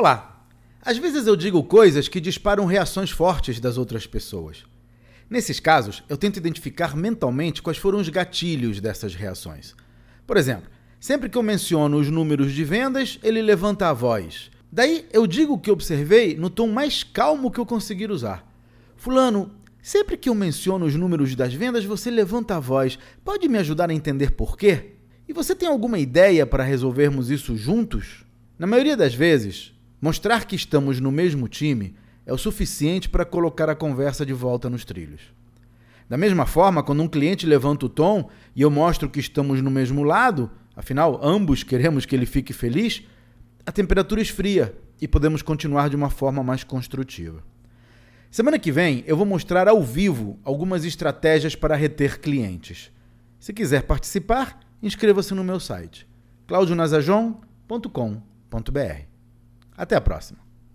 Olá! Às vezes eu digo coisas que disparam reações fortes das outras pessoas. Nesses casos, eu tento identificar mentalmente quais foram os gatilhos dessas reações. Por exemplo, sempre que eu menciono os números de vendas, ele levanta a voz. Daí eu digo o que observei no tom mais calmo que eu conseguir usar. Fulano, sempre que eu menciono os números das vendas, você levanta a voz. Pode me ajudar a entender por quê? E você tem alguma ideia para resolvermos isso juntos? Na maioria das vezes, Mostrar que estamos no mesmo time é o suficiente para colocar a conversa de volta nos trilhos. Da mesma forma, quando um cliente levanta o tom e eu mostro que estamos no mesmo lado, afinal, ambos queremos que ele fique feliz, a temperatura esfria e podemos continuar de uma forma mais construtiva. Semana que vem eu vou mostrar ao vivo algumas estratégias para reter clientes. Se quiser participar, inscreva-se no meu site claudionazajon.com.br. Até a próxima!